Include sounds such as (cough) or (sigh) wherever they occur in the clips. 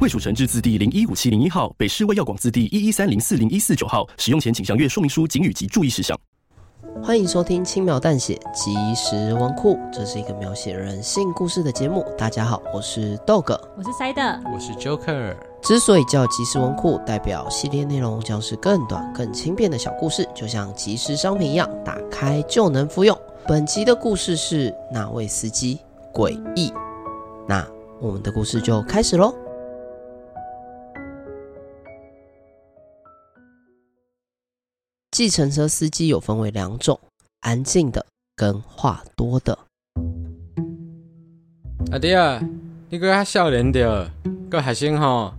卫署成制字第零一五七零一号，北市卫药广字第一一三零四零一四九号。使用前请详阅说明书、警语及注意事项。欢迎收听轻描淡写即时文库，这是一个描写人性故事的节目。大家好，我是 Dog，，我是塞德，我是 Joker。之所以叫即时文库，代表系列内容将是更短、更轻便的小故事，就像即时商品一样，打开就能服用。本集的故事是那位司机诡异。那我们的故事就开始喽。计程车司机有分为两种：安静的跟话多的。阿弟啊，你个笑脸的，个海星吼。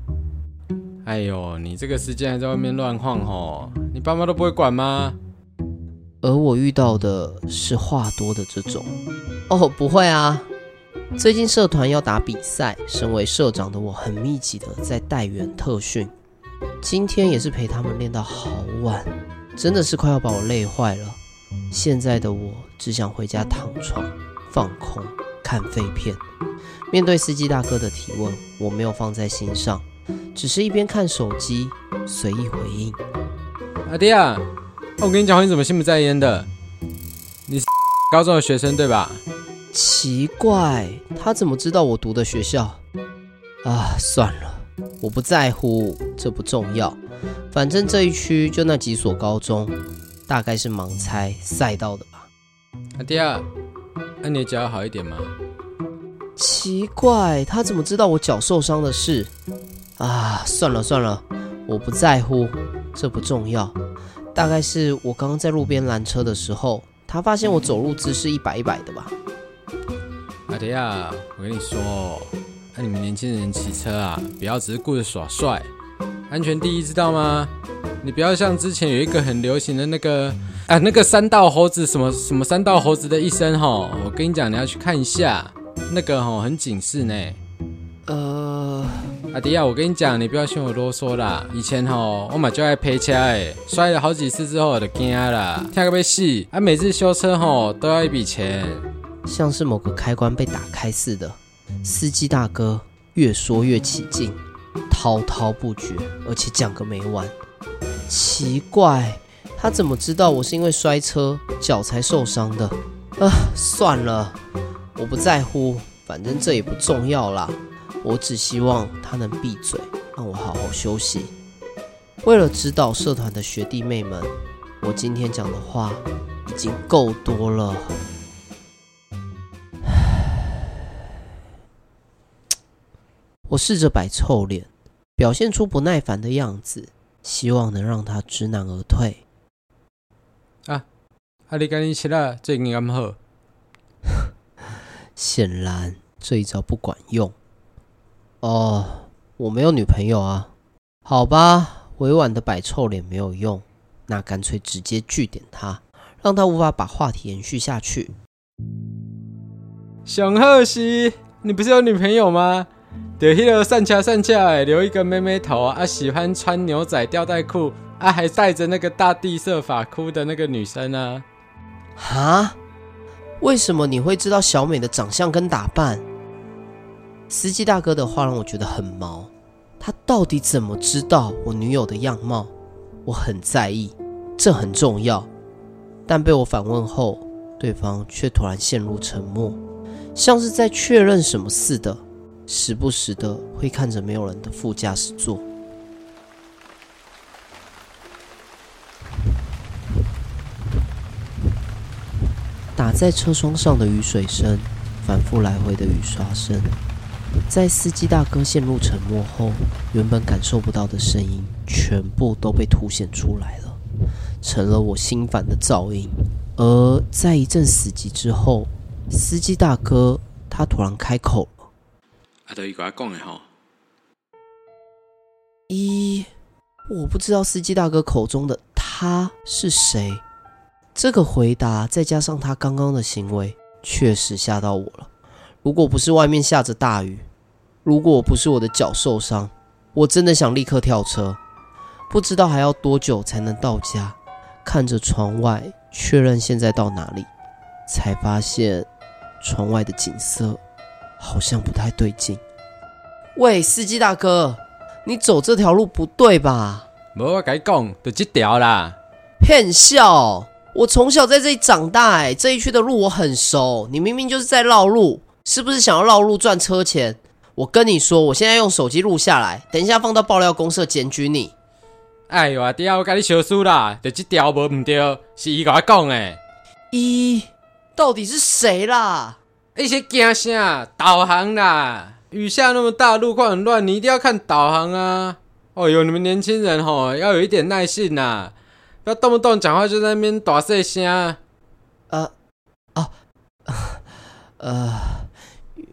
哎呦，你这个时间还在外面乱晃吼，你爸妈都不会管吗？而我遇到的是话多的这种。哦，不会啊。最近社团要打比赛，身为社长的我很密集的在带员特训，今天也是陪他们练到好晚。真的是快要把我累坏了。现在的我只想回家躺床放空看废片。面对司机大哥的提问，我没有放在心上，只是一边看手机随意回应。阿弟啊，我跟你讲，你怎么心不在焉的？你是 (laughs) 高中的学生对吧？奇怪，他怎么知道我读的学校？啊，算了，我不在乎，这不重要。反正这一区就那几所高中，大概是盲猜赛道的吧。阿弟啊，那你的脚好一点吗？奇怪，他怎么知道我脚受伤的事？啊，算了算了，我不在乎，这不重要。大概是我刚刚在路边拦车的时候，他发现我走路姿势一摆一摆的吧。阿迪亚，我跟你说，那你们年轻人骑车啊，不要只是顾着耍帅。安全第一，知道吗？你不要像之前有一个很流行的那个，啊，那个三道猴子什么什么三道猴子的一生吼，我跟你讲，你要去看一下，那个吼很警示呢。呃，阿迪亚，我跟你讲，你不要嫌我啰嗦啦。以前吼我嘛就爱赔车诶，摔了好几次之后我就惊啦，听个被戏啊，每次修车吼都要一笔钱，像是某个开关被打开似的。司机大哥越说越起劲。滔滔不绝，而且讲个没完。奇怪，他怎么知道我是因为摔车脚才受伤的？啊，算了，我不在乎，反正这也不重要啦。我只希望他能闭嘴，让我好好休息。为了指导社团的学弟妹们，我今天讲的话已经够多了。我试着摆臭脸，表现出不耐烦的样子，希望能让他知难而退。啊，阿你赶紧起来，最近刚好。(laughs) 显然这一招不管用。哦，我没有女朋友啊。好吧，委婉的摆臭脸没有用，那干脆直接据点他，让他无法把话题延续下去。熊贺喜，你不是有女朋友吗？对，那个善恰善恰哎，留一个妹妹头啊，喜欢穿牛仔吊带裤啊，还戴着那个大地色发箍的那个女生啊？哈？为什么你会知道小美的长相跟打扮？司机大哥的话让我觉得很毛，他到底怎么知道我女友的样貌？我很在意，这很重要。但被我反问后，对方却突然陷入沉默，像是在确认什么似的。时不时的会看着没有人的副驾驶座，打在车窗上的雨水声，反复来回的雨刷声，在司机大哥陷入沉默后，原本感受不到的声音全部都被凸显出来了，成了我心烦的噪音。而在一阵死寂之后，司机大哥他突然开口。阿德伊跟他讲的吼，一，我不知道司机大哥口中的他是谁？这个回答再加上他刚刚的行为，确实吓到我了。如果不是外面下着大雨，如果不是我的脚受伤，我真的想立刻跳车。不知道还要多久才能到家。看着窗外，确认现在到哪里，才发现窗外的景色好像不太对劲。喂，司机大哥，你走这条路不对吧？无我跟你讲，就这条啦。骗笑！我从小在这里长大，哎，这一区的路我很熟。你明明就是在绕路，是不是想要绕路赚车钱？我跟你说，我现在用手机录下来，等一下放到爆料公社检举你。哎呦，弟啊，我跟你小输啦，就这条无唔对，是伊跟我讲诶。伊到底是谁啦？一些惊啥？导航啦！雨下那么大，路况很乱，你一定要看导航啊！哦哟，你们年轻人吼，要有一点耐性呐，不要动不动讲话就在那边大细声。呃，哦，(laughs) 呃，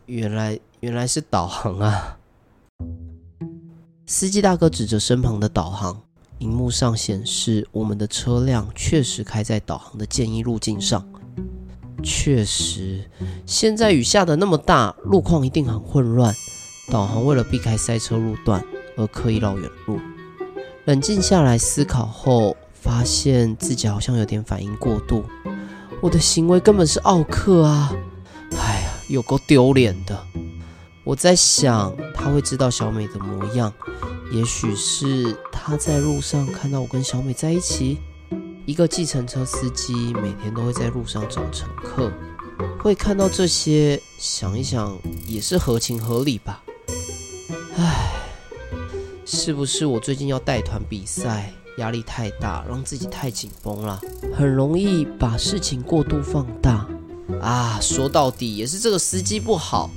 原来原来是导航啊！司机大哥指着身旁的导航，荧幕上显示我们的车辆确实开在导航的建议路径上。确实，现在雨下得那么大，路况一定很混乱。导航为了避开塞车路段而刻意绕远路。冷静下来思考后，发现自己好像有点反应过度。我的行为根本是奥客啊！哎呀，有够丢脸的。我在想，他会知道小美的模样，也许是他在路上看到我跟小美在一起。一个计程车司机每天都会在路上找乘客，会看到这些，想一想也是合情合理吧。唉，是不是我最近要带团比赛，压力太大，让自己太紧绷了，很容易把事情过度放大啊？说到底也是这个司机不好，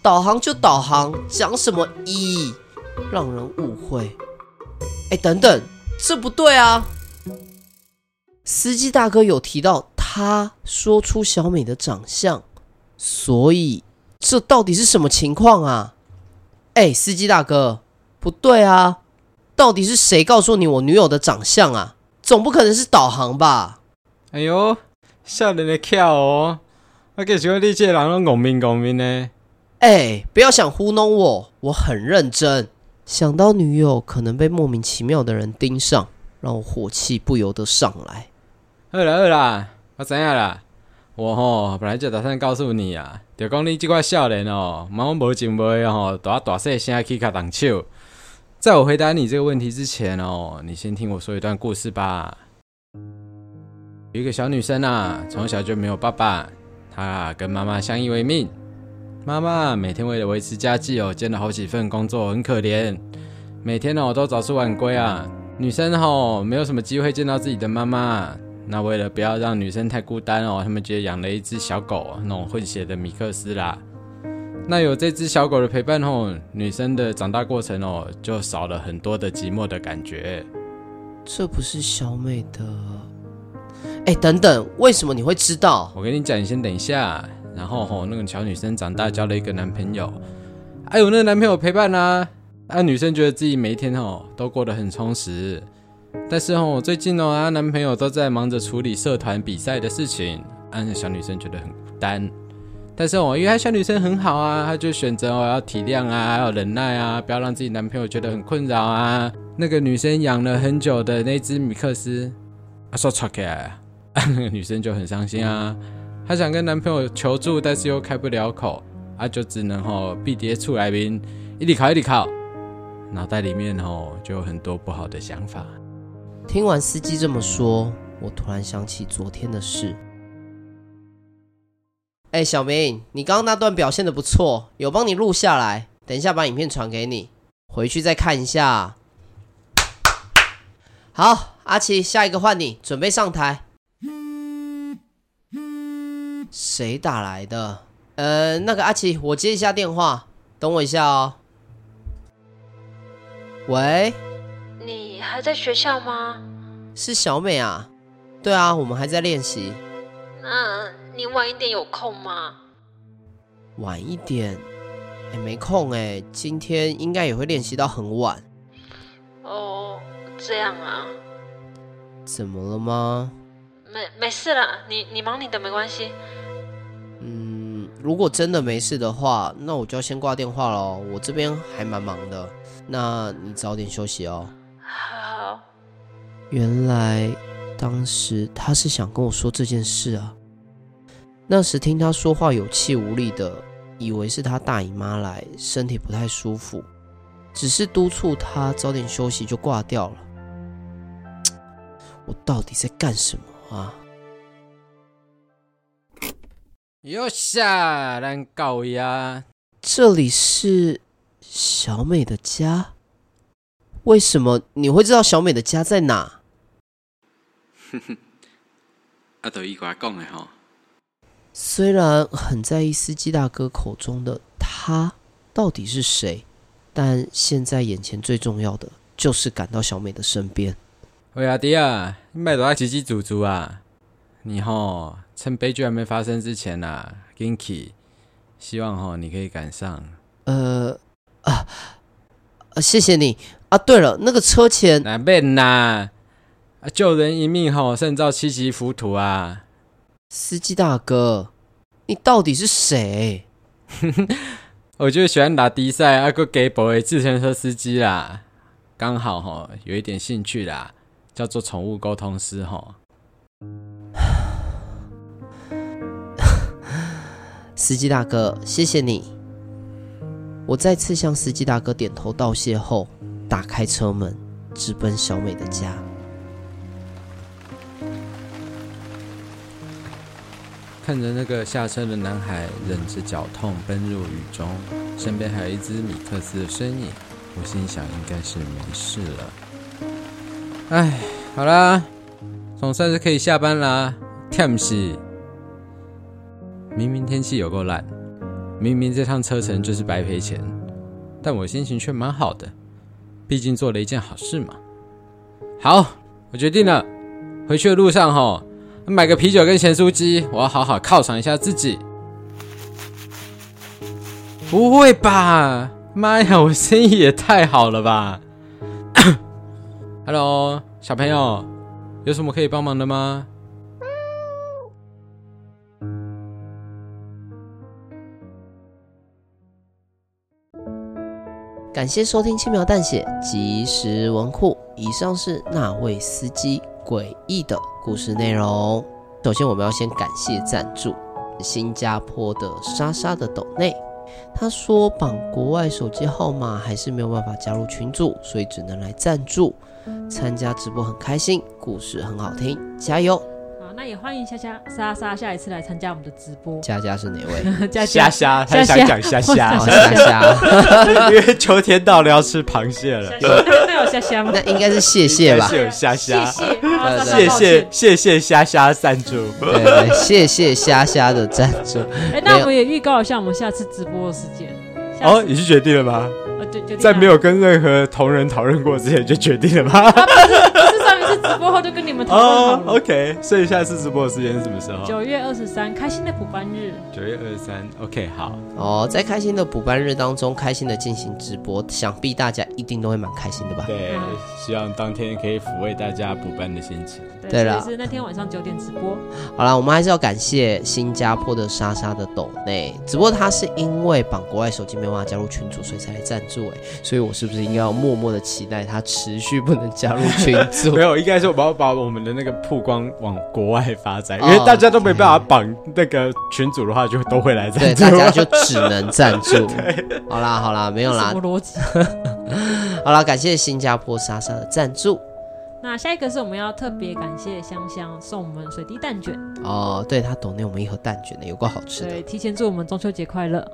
导航就导航，讲什么一，让人误会。哎，等等，这不对啊！司机大哥有提到，他说出小美的长相，所以这到底是什么情况啊？哎，司机大哥，不对啊！到底是谁告诉你我女友的长相啊？总不可能是导航吧？哎呦，少年的巧哦！我给请问你这人拢戆面戆面呢？哎，不要想糊弄我，我很认真。想到女友可能被莫名其妙的人盯上，让我火气不由得上来。好啦好啦，我知影啦。我吼本来就打算告诉你啊，就讲你这块少年哦，蛮无情无义吼，大大细声去卡动手。在我回答你这个问题之前哦，你先听我说一段故事吧。有一个小女生啊，从小就没有爸爸，她跟妈妈相依为命。妈妈每天为了维持家计哦，兼了好几份工作，很可怜。每天哦都早出晚归啊。女生吼没有什么机会见到自己的妈妈。那为了不要让女生太孤单哦，他们就养了一只小狗，那种混血的米克斯啦。那有这只小狗的陪伴后，女生的长大过程哦，就少了很多的寂寞的感觉。这不是小美的？哎，等等，为什么你会知道？我跟你讲，你先等一下。然后吼，那个小女生长大交了一个男朋友，哎有那个男朋友陪伴啊，啊，女生觉得自己每一天哦都过得很充实。但是哦，最近哦，她男朋友都在忙着处理社团比赛的事情，让、啊、小女生觉得很孤单。但是哦，因为她小女生很好啊，她就选择哦要体谅啊，要忍耐啊，不要让自己男朋友觉得很困扰啊。那个女生养了很久的那只米克斯，啊说吵起来啊，那个女生就很伤心啊，她想跟男朋友求助，但是又开不了口，啊就只能吼闭爹出来宾，一直考一直考，脑袋里面吼就有很多不好的想法。听完司机这么说，我突然想起昨天的事。哎，小明，你刚刚那段表现得不错，有帮你录下来，等一下把影片传给你，回去再看一下。好，阿奇，下一个换你，准备上台。谁打来的？呃，那个阿奇，我接一下电话，等我一下哦。喂。你还在学校吗？是小美啊。对啊，我们还在练习。那你晚一点有空吗？晚一点？哎，没空哎。今天应该也会练习到很晚。哦，这样啊。怎么了吗？没没事啦，你你忙你的，没关系。嗯，如果真的没事的话，那我就要先挂电话喽。我这边还蛮忙的，那你早点休息哦。好。原来当时他是想跟我说这件事啊。那时听他说话有气无力的，以为是他大姨妈来，身体不太舒服，只是督促他早点休息就挂掉了。(tsk) 我到底在干什么啊？哟下难搞呀！这里是小美的家，为什么你会知道小美的家在哪？哼 (laughs) 哼，阿德一过来讲的哈。虽然很在意司机大哥口中的他到底是谁，但现在眼前最重要的就是赶到小美的身边。喂，阿弟啊，你买多少叽叽足足啊？你吼，趁悲剧还没发生之前呐、啊，紧去，希望吼你可以赶上。呃啊，谢谢你啊！对了，那个车钱哪边呐？啊，救人一命吼，胜造七级浮屠啊！司机大哥，你到底是谁？(laughs) 我就喜欢打的赛，阿个给 boy 自行车司机啦，刚好吼有一点兴趣啦，叫做宠物沟通师吼。(sighs) 司机大哥，谢谢你。我再次向司机大哥点头道谢后，打开车门，直奔小美的家。看着那个下车的男孩忍着脚痛奔入雨中，身边还有一只米克斯的身影，我心想应该是没事了。哎，好啦，总算是可以下班啦。天气。明明天气有够烂，明明这趟车程就是白赔钱，但我心情却蛮好的，毕竟做了一件好事嘛。好，我决定了，回去的路上吼，买个啤酒跟咸酥鸡，我要好好犒赏一下自己。不会吧？妈呀，我生意也太好了吧！(coughs) Hello，小朋友，有什么可以帮忙的吗？感谢收听轻描淡写即时文库。以上是那位司机诡异的故事内容。首先，我们要先感谢赞助新加坡的莎莎的抖内。他说绑国外手机号码还是没有办法加入群组，所以只能来赞助。参加直播很开心，故事很好听，加油！那也欢迎虾虾莎莎下一次来参加我们的直播。佳佳是哪位？(laughs) 佳佳，虾虾，他想讲虾虾，虾虾，因为秋天到了要吃螃蟹了。那有虾虾吗？那应该是蟹蟹吧？是有虾虾，谢谢谢谢谢虾虾赞助，(laughs) 谢谢虾虾的赞助。哎，那我们也预告一下我们下次直播的时间。哦，你是决定了吗？在没有跟任何同仁讨论过之前就决定了吗？直播后就跟你们讨论好了。OK，所以下次直播的时间是什么时候？九月二十三，开心的补班日。九月二十三，OK，好。哦，在开心的补班日当中，开心的进行直播，想必大家一定都会蛮开心的吧？对，希望当天可以抚慰大家补班的心情。对了，是那天晚上九点直播。好了，我们还是要感谢新加坡的莎莎的抖内，只不过他是因为绑国外手机没办法加入群组，所以才来赞助。哎，所以我是不是应该要默默的期待他持续不能加入群组？(laughs) 没有，应该是我们要把我们的那个曝光往国外发展，因为大家都没办法绑那个群组的话，就都会来赞助。对，大家就只能赞助。(laughs) 好啦，好啦，没有啦。什么逻辑？(laughs) 好啦，感谢新加坡莎莎的赞助。那下一个是我们要特别感谢香香送我们水滴蛋卷哦，对，他懂内我们一盒蛋卷呢，有够好吃的。对，提前祝我们中秋节快乐。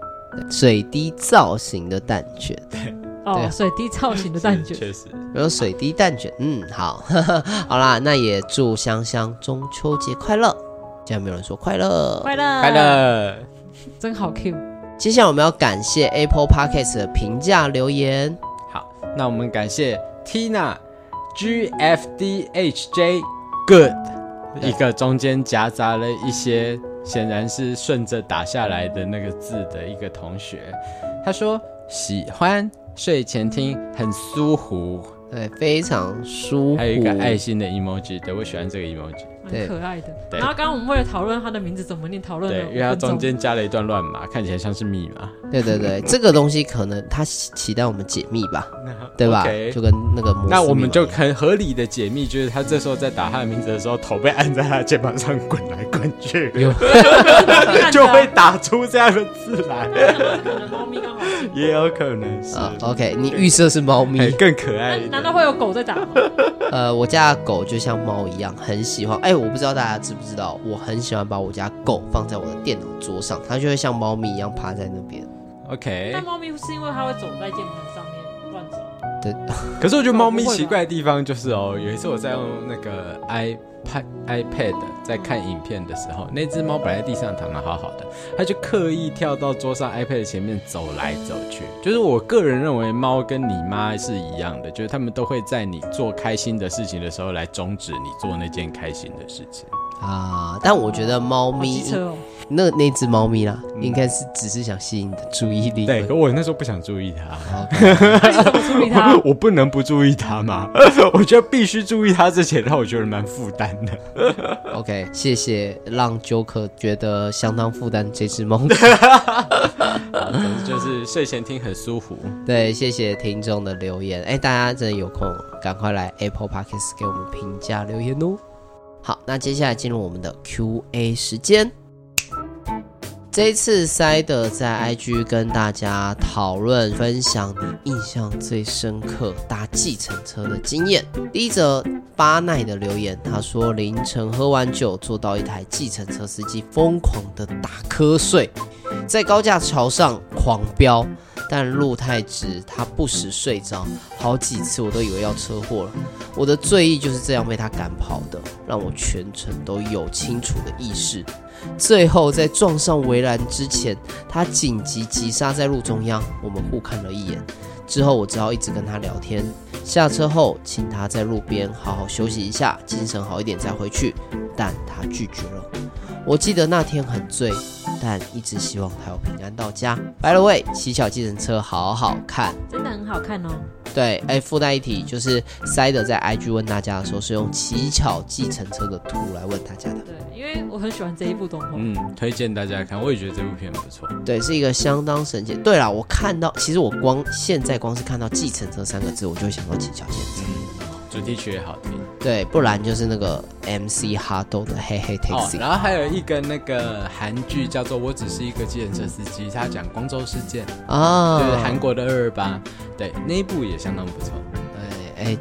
水滴造型的蛋卷，对，哦，水滴造型的蛋卷，(laughs) 确实有水滴蛋卷，嗯，好，(laughs) 好啦，那也祝香香中秋节快乐。竟然没有人说快乐，快乐，快乐，真好 Q。接下来我们要感谢 Apple Podcast 的评价留言。好，那我们感谢 Tina。G F D H J Good，一个中间夹杂了一些显然是顺着打下来的那个字的一个同学，他说喜欢睡前听，很舒服，对，非常舒服。还有一个爱心的 emoji，对，我喜欢这个 emoji。蛮可爱的。对。然后刚刚我们为了讨论它的名字怎么念，讨论了对，因为它中间加了一段乱码，看起来像是密码。对对对，这个东西可能他期待我们解密吧，(laughs) 对吧？就跟那个那我们就很合理的解密，就是他这时候在打他的名字的时候，头被按在他的肩膀上滚来滚去，(laughs) 就会打出这样的字来，猫咪刚好经过 (laughs) 也有可能是。啊。OK，你预设是猫咪哎，(laughs) 更可爱难道会有狗在打吗？(laughs) 呃，我家的狗就像猫一样，很喜欢。哎，我不知道大家知不知道，我很喜欢把我家狗放在我的电脑桌上，它就会像猫咪一样趴在那边。OK，那猫咪是因为它会走在键盘上面乱走。对，可是我觉得猫咪奇怪的地方就是哦，有一次我在用那个 iPad iPad 在看影片的时候，那只猫本来在地上躺得好好的，它就刻意跳到桌上 iPad 前面走来走去。就是我个人认为，猫跟你妈是一样的，就是它们都会在你做开心的事情的时候来终止你做那件开心的事情。啊，但我觉得猫咪哦，那那只猫咪啦，嗯应该是只是想吸引你的注意力。对，可我那时候不想注意它。那你怎么处理它？(laughs) 我不能不注意它嘛？(laughs) 我觉得必须注意它之前，让我觉得蛮负担的。OK，谢谢让 Joker 觉得相当负担这只猫。(laughs) 就是睡前听很舒服。对，谢谢听众的留言。哎，大家真的有空，赶快来 Apple Podcast 给我们评价留言哦。好，那接下来进入我们的 Q&A 时间。这一次塞德在 IG 跟大家讨论分享你印象最深刻搭计程车的经验。第一则巴奈的留言，他说凌晨喝完酒，坐到一台计程车司机疯狂的打瞌睡，在高架桥上狂飙，但路太直，他不时睡着，好几次我都以为要车祸了。我的醉意就是这样被他赶跑的，让我全程都有清楚的意识。最后在撞上围栏之前，他紧急急刹在路中央，我们互看了一眼。之后我只好一直跟他聊天。下车后，请他在路边好好休息一下，精神好一点再回去，但他拒绝了。我记得那天很醉，但一直希望他有平安到家。By the way，骑小计程车好好看。真的很好看哦。对，哎，附带一提，就是塞德在 IG 问大家的时候，是用乞巧计程车的图来问大家的。对，因为我很喜欢这一部动画。嗯，推荐大家看，我也觉得这部片不错。对，是一个相当神奇。对啦，我看到，其实我光现在光是看到计程车三个字，我就会想到乞巧计程车。嗯，主题曲也好听。对，不然就是那个 MC 哈豆的嘿嘿哦，Taxi。然后还有一个那个韩剧叫做《我只是一个计程车司机》，他讲光州事件，啊，就是韩国的二二八，对，那一部也相当不错。对，哎，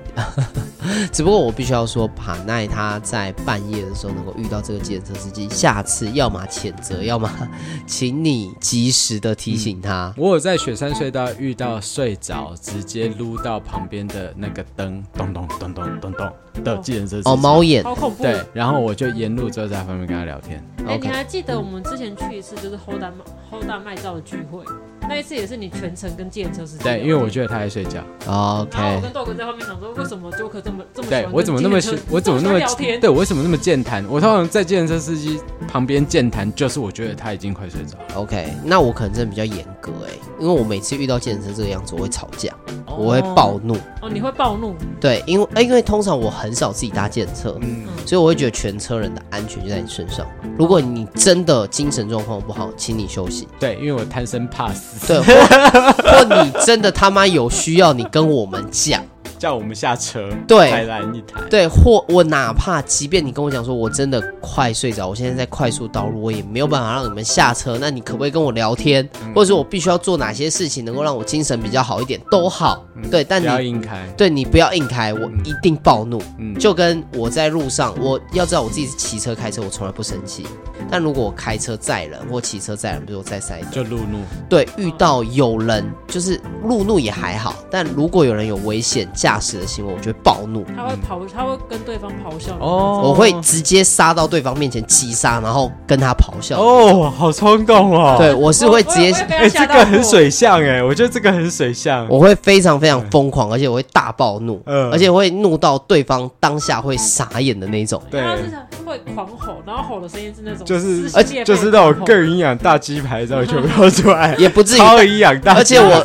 (laughs) 只不过我必须要说，帕奈他在半夜的时候能够遇到这个计程车司机，下次要么谴责，要么 (laughs) 请你及时的提醒他。我有在雪山隧道遇到睡着，直接撸到旁边的那个灯，咚咚咚咚咚咚的计程车司机。哦，猫眼。好恐怖。对，然后我就沿路就在旁边跟他聊天。哎、OK 你还记得我们之前去一次就是 Hold 大 Hold 大卖照的聚会，那一次也是你全程跟计程车司机对，因为我觉得他在睡觉。然后我 OK，跟豆哥在后面想说，为什么 Joker 这么这么对我怎么那么我怎么那么？对我为什么那么健谈？我通常在健身司机旁边健谈，就是我觉得他已经快睡着了。OK，那我可能真的比较严格哎，因为我每次遇到计程车这个样子，我会吵架，我会暴怒。哦，你会暴怒？对，因为哎，因为通常我很少自己搭计程车，嗯，所以我会觉得全车人的安全就在你身上。如果你真的精神状况不好，请你休息。对，因为我贪生怕死，对，或 (laughs) 或你真的他妈有需要，你跟我们讲。叫我们下车，对再来一台。对，或我哪怕即便你跟我讲说我真的快睡着，我现在在快速道路，我也没有办法让你们下车。那你可不可以跟我聊天，嗯或者说我必须要做哪些事情能够让我精神比较好一点都好。对，但不要你硬开。对你不要硬开，我一定暴怒。嗯，就跟我在路上，我要知道我自己是骑车开车，我从来不生气。但如果我开车载人或骑车载人，比如我载塞就路怒。对，遇到有人就是路怒也还好，但如果有人有危险驾驶的行为，我就会暴怒，他会咆，他会跟对方咆哮。哦我会直接杀到对方面前击杀，然后跟他咆哮。哦，好冲动哦。对，我是会直接，哎、哎这个很水象哎，我觉得这个很水象。我会非常非常疯狂，而且我会大暴怒，嗯而且会怒到对方当下会傻眼的那种。对他是会狂吼，然后吼的声音是那种就是而且就是那种更营养大鸡排，然后全部都出来，也不至于超营养大。而且我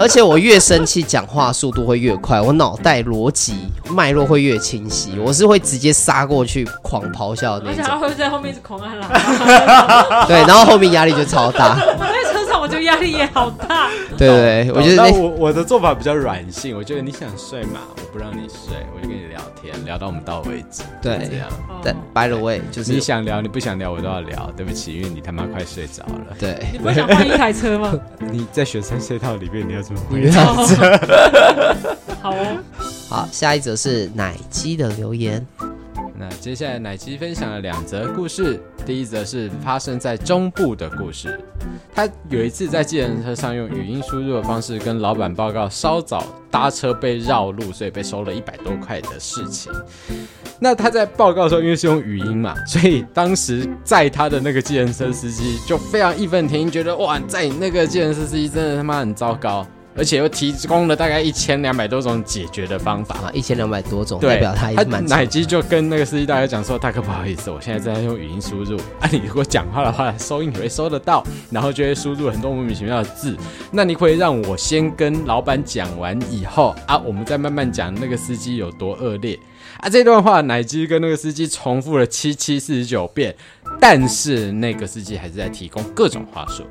而且我越生气，讲话速度会越快，我脑袋逻辑脉络会越清晰，我是会直接杀过去狂咆哮的那种。而且他会在后面一直狂按喇叭。对，然后后面压力就超大。我在车上，我觉得压力也好大。对对对，我觉得我我的做法比较软性，我觉得你想睡嘛，我不让你睡，我就跟你聊天，聊到我们到为止。对，这样。但 by the way，就是你想聊，你不想聊，我都要聊。对不起，因为你他妈快睡着了。对，你不想换一台车吗？(laughs) 你在雪山隧道里面，你要怎么回你要 (laughs) 这样 (laughs) 好哦。好，下一则是奶鸡的留言。那接下来奶鸡分享了两则故事，第一则是发生在中部的故事。他有一次在计程车上用语音输入的方式跟老板报告稍早搭车被绕路，所以被收了一百多块的事情。那他在报告的时候，因为是用语音嘛，(laughs) 所以当时载他的那个计程车司机就非常义愤填膺，觉得哇，载那个计程车司机真的他妈很糟糕。而且又提供了大概一千两百多种解决的方法啊，一千两百多种，代表他他奶鸡就跟那个司机大哥讲说：“大哥不好意思，我现在正在用语音输入啊，你如果讲话的话，收音也会收得到，然后就会输入很多莫名其妙的字。那你可以让我先跟老板讲完以后啊，我们再慢慢讲那个司机有多恶劣啊。”这段话奶鸡跟那个司机重复了七七四十九遍，但是那个司机还是在提供各种话术。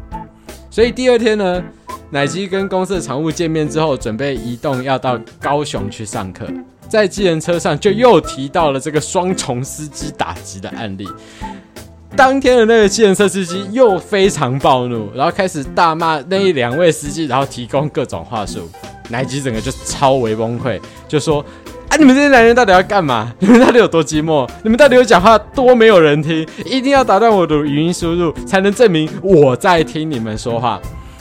所以第二天呢，奶基跟公司的常务见面之后，准备移动要到高雄去上课，在计程车上就又提到了这个双重司机打击的案例。当天的那个计程车司机又非常暴怒，然后开始大骂那一两位司机，然后提供各种话术。奶基整个就超为崩溃，就说：“啊，你们这些男人到底要干嘛？(laughs) 你们到底有多寂寞？你们到底有讲话多没有人听？一定要打断我的语音输入，才能证明我在听你们说话。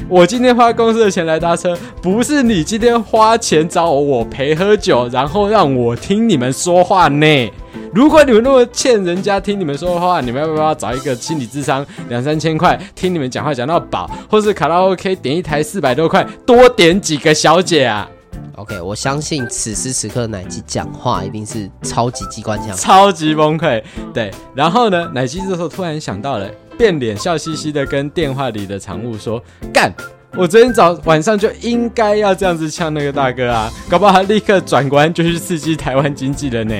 我今天花公司的钱来搭车，不是你今天花钱找我，陪喝酒，然后让我听你们说话呢。如果你们那么欠人家听你们说话，你们要不要找一个心理智商两三千块，听你们讲话讲到饱，或是卡拉 OK 点一台四百多块，多点几个小姐啊？OK，我相信此时此刻奶鸡讲话一定是超级机关枪，超级崩溃。对，然后呢，奶鸡这时候突然想到了，变脸笑嘻嘻的跟电话里的常务说：“干，我昨天早晚上就应该要这样子呛那个大哥啊，搞不好他立刻转关就去刺激台湾经济了呢。”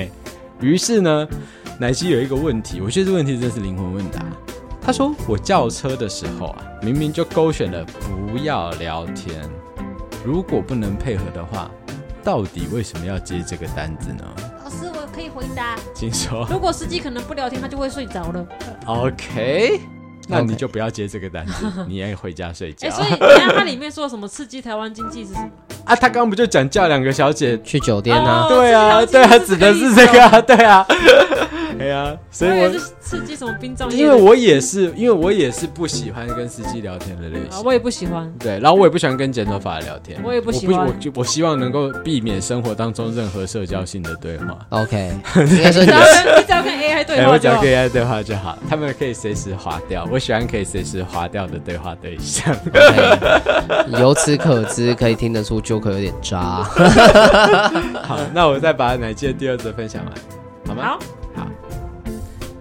于是呢，奶鸡有一个问题，我觉得这问题真是灵魂问答。他说：“我叫车的时候啊，明明就勾选了不要聊天。”如果不能配合的话，到底为什么要接这个单子呢？老师，我可以回答。请说。如果司机可能不聊天，他就会睡着了。OK，那你就不要接这个单子.你也回家睡觉。哎、欸，所以 (laughs) 你看它里面说什么刺激台湾经济是什么？啊，他刚刚不就讲叫两个小姐去酒店啊？哦、对啊，对啊，指的是这个啊，对啊。对啊，所以我是刺激什么殡葬业？因为我也是，因为我也是不喜欢跟司机聊天的类型。我也不喜欢。对，然后我也不喜欢跟剪头发的聊天。我也不喜欢。我就我希望能够避免生活当中任何社交性的对话。(laughs) OK，(laughs) 应该说你只要跟你只要跟 AI 对话，我只要跟 AI 对话就好。他们可以随时划掉，我喜欢可以随时划掉的对话对象。Okay, 由此可知，可以听得出 Joker 有点渣。(laughs) 好，那我再把奶鸡的第二则分享完，好吗？好。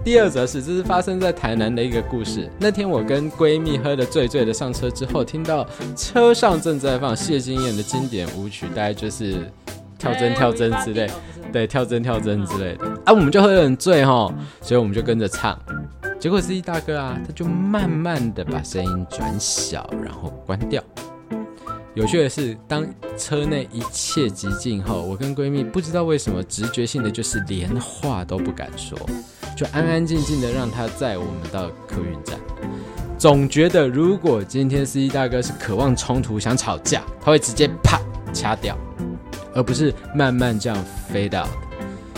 第二则是，这是发生在台南的一个故事。那天我跟闺蜜喝得醉醉的上车之后，听到车上正在放谢金燕的经典舞曲，大概就是跳针跳针之类，对，跳针跳针之类的。啊，我们就喝得很醉哈，所以我们就跟着唱。结果司机大哥啊，他就慢慢的把声音转小，然后关掉。有趣的是，当车内一切寂静后，我跟闺蜜不知道为什么直觉性的就是连话都不敢说。就安安静静的让他载我们到客运站，总觉得如果今天司机大哥是渴望冲突想吵架，他会直接啪掐掉，而不是慢慢这样飞到。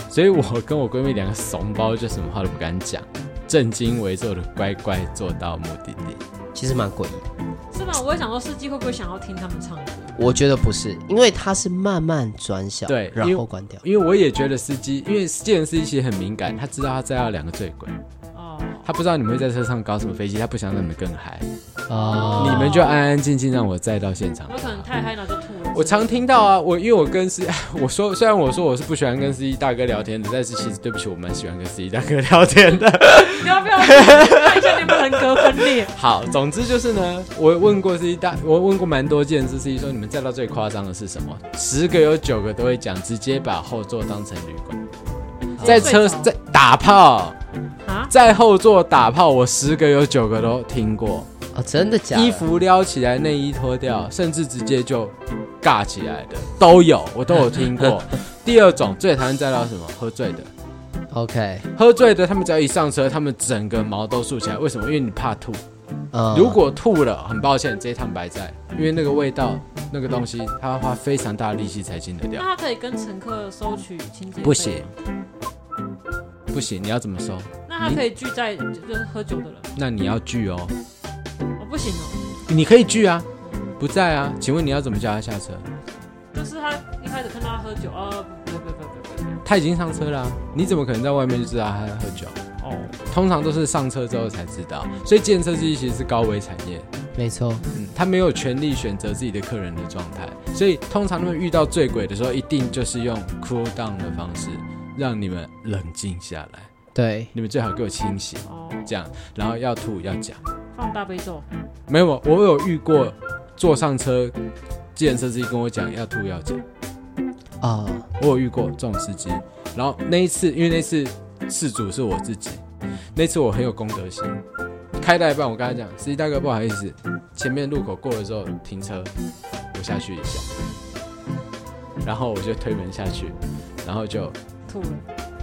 所以我跟我闺蜜两个怂包就什么话都不敢讲，正襟危坐的乖乖坐到目的地。其实蛮诡异，是吗？我也想说司机会不会想要听他们唱歌？我觉得不是，因为他是慢慢转小，对，然后关掉。因为我也觉得司机，因为计程司机其实很敏感，他知道他载了两个醉鬼，哦，他不知道你们会在车上搞什么飞机，他不想让你们更嗨，哦，你们就安安静静让我载到现场。我可能太嗨了就。我常听到啊，我因为我跟司，(laughs) 我说虽然我说我是不喜欢跟司机大哥聊天的，但是其实对不起，我蛮喜欢跟司机大哥聊天的。你要不要，看一下你们人格分裂。(laughs) 好，总之就是呢，我问过司机大，我问过蛮多件事，司机说你们载到最夸张的是什么？十个有九个都会讲，直接把后座当成旅馆，在车在打炮啊，在后座打炮，我十个有九个都听过。哦，真的假的？衣服撩起来，内衣脱掉，甚至直接就尬起来的都有，我都有听过。(laughs) 第二种最讨厌载到什么？喝醉的。OK，喝醉的，他们只要一上车，他们整个毛都竖起来。为什么？因为你怕吐。嗯，如果吐了，很抱歉，这一趟白在，因为那个味道，那个东西，他要花非常大的力气才清得掉。那他可以跟乘客收取清洁费？不行，不行，你要怎么收？那他可以拒载就是喝酒的人？那你要拒哦。行哦。你可以拒啊，不在啊？请问你要怎么叫他下车？就是他一开始看到他喝酒，啊，不不不不不不，他已经上车了啊，你怎么可能在外面就知道他在喝酒？哦，通常都是上车之后才知道，所以计程车司机其实是高危产业。没错，嗯，他没有权利选择自己的客人的状态，所以通常他们遇到醉鬼的时候，一定就是用 cool down 的方式让你们冷静下来。对，你们最好给我清醒，哦，这样，然后要吐要讲。放大悲咒。没有，我有遇过坐上车，计程车司机跟我讲要吐要讲。啊，我有遇过这种司机，然后那一次，因为那次事主是我自己，那次我很有公德心，开到一半，我跟他讲，司机大哥不好意思，前面路口过了之后停车，我下去一下，然后我就推门下去，然后就吐了，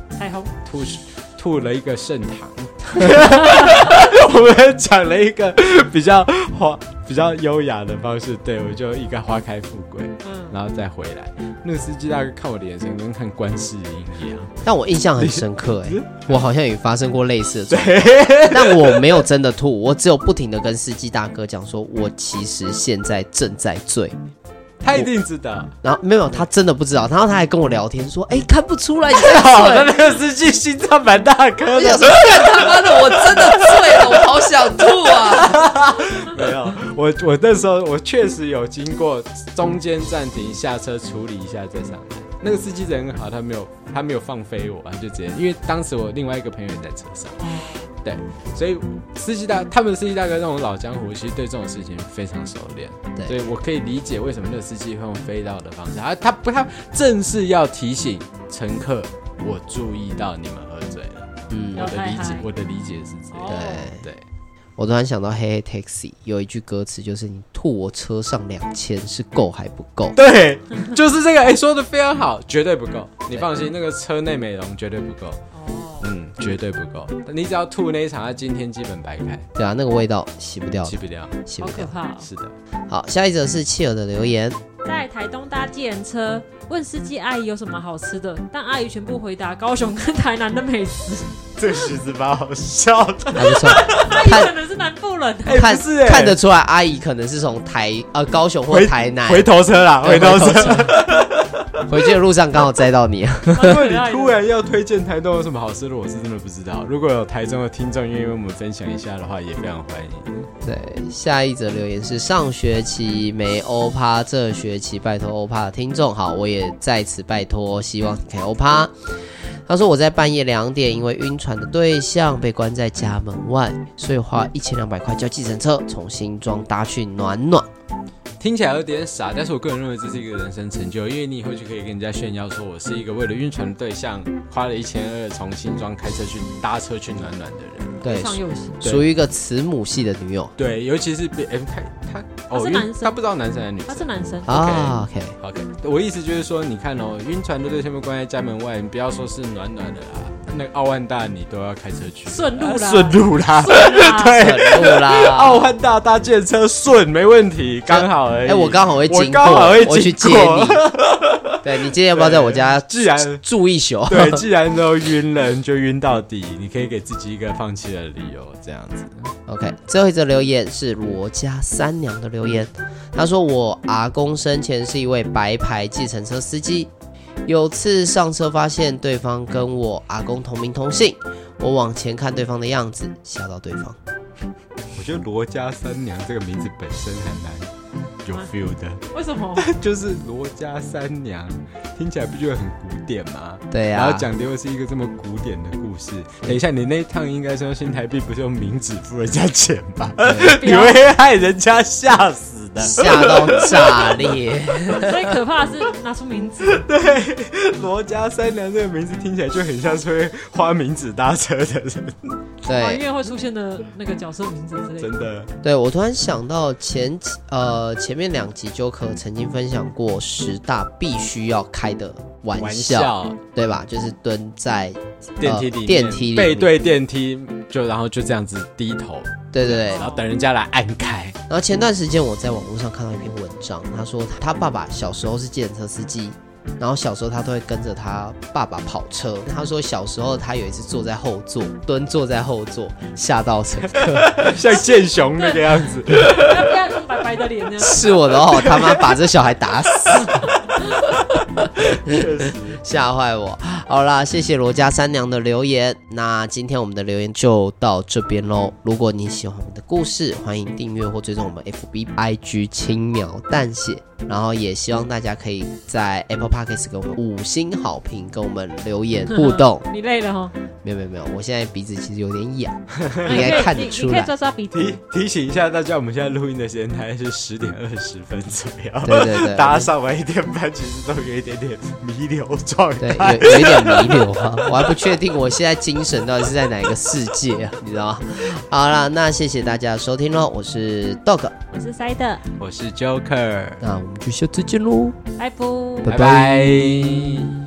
彩虹吐吐了一个圣堂，(laughs) 我们讲了一个比较花、比较优雅的方式，对，我就一个花开富贵，嗯，然后再回来。那个司机大哥看我的眼神跟看观世音一样，但我印象很深刻哎，我好像也发生过类似的状况，但我没有真的吐，我只有不停的跟司机大哥讲说，我其实现在正在醉。他一定知道，然后没有，他真的不知道，然后他还跟我聊天说，哎，看不出来你在好，醉。那 (laughs) 那个司机心脏蛮大颗的。我想说，他妈的，我真的醉了，我好想吐啊！(laughs) 没有，我我那时候我确实有经过中间暂停下车处理一下再上来。那个司机人很好，他没有他没有放飞我，他就直接，因为当时我另外一个朋友也在车上，对，所以司机大他们司机大哥那种老江湖，其实对这种事情非常熟练，对，所以我可以理解为什么那个司机会用飞刀的方式，而他不他正是要提醒乘客，我注意到你们喝醉了，嗯，我的理解我的理解是这样，对对。我突然想到《嘿嘿 Taxi》有一句歌词，就是“你吐我车上两千是够还不够？”对，就是这个。哎、说的非常好，绝对不够。你放心，那个车内美容绝对不够。哦，嗯，绝对不够。你只要吐那一场，他今天基本白开。对啊，那个味道洗不掉，洗不掉，洗不掉。好可怕、哦。是的。好，下一则是契尔的留言，在台东搭计程车，问司机阿姨有什么好吃的，但阿姨全部回答高雄跟台南的美食。这其实蛮好笑的，还不错。阿姨可能是南部人，欸、看是、欸、看得出来，阿姨可能是从台呃高雄或台南回，回头车啦，回头车。(laughs) 回去的路上刚好摘到你。(laughs) 因为你突然要推荐台东有什么好吃的，我是真的不知道。如果有台中的听众愿意为我们分享一下的话，也非常欢迎。对，下一则留言是上学期没欧趴，这学期拜托欧趴的听众，好，我也在此拜托，希望可以欧趴。他说我在半夜两点，因为晕船的对象被关在家门外，所以花一千两百块叫计程车从新庄搭去暖暖。听起来有点傻，但是我个人认为这是一个人生成就，因为你以后就可以跟人家炫耀说，我是一个为了晕船的对象花了一千二从新庄开车去搭车去暖暖的人。对，属于一个慈母系的女友。对，尤其是别他他哦，他是男生，他不知道男生还是女生，他是男生啊。OK OK，我意思就是说，你看哦，晕船的对象被关在家门外，你不要说是暖暖的啦。那个奥万大你都要开车去，顺路啦，顺路啦，(laughs) 对，顺路啦。(laughs) 奥万大搭建车顺没问题，刚好而已。哎，我刚好会经过，我刚好会经过，我去接你。对，你今天要不要在我家？(laughs) 既然住一宿，对，既然都晕了，就晕到底。你可以给自己一个放弃的理由，这样子。OK，最后一则留言是罗家三娘的留言，他说：“我阿公生前是一位白牌计程车司机。”有次上车发现对方跟我阿公同名同姓，我往前看对方的样子，吓到对方。我觉得罗家三娘这个名字本身还蛮有 feel 的。为什么？(laughs) 就是罗家三娘，听起来不觉得很古典吗？对呀、然后讲的又是一个这么古典的故事。等一下，你那一趟应该是用新台币，不是用冥纸付人家钱吧？(laughs) 你会害人家吓死的，(laughs) 吓到炸裂。(laughs) 最可怕的是拿出名字。(laughs) 对，罗家三娘这个名字听起来就很像是会花名纸搭车的人。对，因为会出现的那个角色名字之类的。真的。对，我突然想到前呃前面两集 Joker 曾经分享过十大必须要开的玩笑，玩笑对吧？就是蹲在电梯里、呃，电梯里背对电梯，就然后就这样子低头，对对对，然后等人家来按开。然后前段时间我在网络上看到一篇文章，他说他爸爸小时候是计程车司机。然后小时候他都会跟着他爸爸跑车。他说小时候他有一次坐在后座，蹲坐在后座，吓到乘客，(laughs) 像剑雄那个样子，白白的脸。是我的话，他妈把这小孩打死，(laughs) 吓坏我。好啦，谢谢罗家三娘的留言。那今天我们的留言就到这边喽。如果你喜欢我们的故事，欢迎订阅或追踪我们 FB IG 轻描淡写。然后也希望大家可以在 Apple Podcast 给我们五星好评，跟我们留言互动。(laughs) 你累了哈？没有没有没有，我现在鼻子其实有点痒，(laughs) 应该看得出来。抓抓鼻提提醒一下大家，我们现在录音的时间大概是十点二十分左右。对对对，(laughs) 大家上完一天班，其实都有一点点弥留状态，对，有有一点弥留啊。我还不确定我现在精神到底是在哪个世界啊，你知道吗？好了，那谢谢大家的收听喽，我是 Dog，我是 Side，我是 Joker，那我们就下次见喽，拜拜，拜拜。